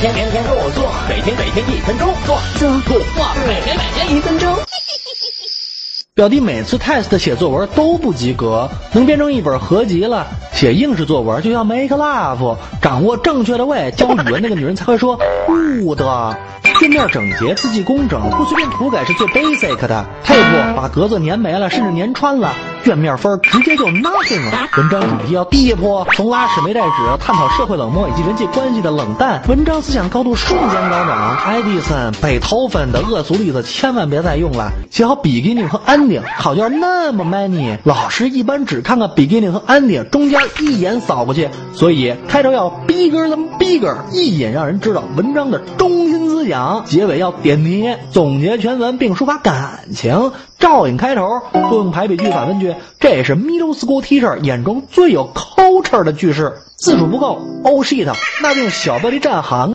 天天天天做做，每天每天一分钟做做做做，每天每天一分钟。表弟每次 test 写作文都不及格，能编成一本合集了。写应试作文就要 make love，掌握正确的位，教语文那个女人才会说 good。页面整洁，字迹工整，不随便涂改是最 basic 的。配不把格子粘没了，甚至粘穿了，卷面分直接就 nothing 了。文章主题要低坡，从拉屎没带纸探讨社会冷漠以及人际关系的冷淡。文章思想高度瞬间高涨。爱迪森、贝多芬的恶俗例子千万别再用了。写好 beginning 和 ending，考卷那么 many，老师一般只看看 beginning 和 ending，中间一眼扫过去。所以开头要 bigger than bigger，一眼让人知道文章的中心讲。结尾要点题，总结全文并抒发感情。照应开头，多用排比句、反问句，这也是 middle school teacher 眼中最有 culture 的句式。字数不够，oh shit，那就用小标题占行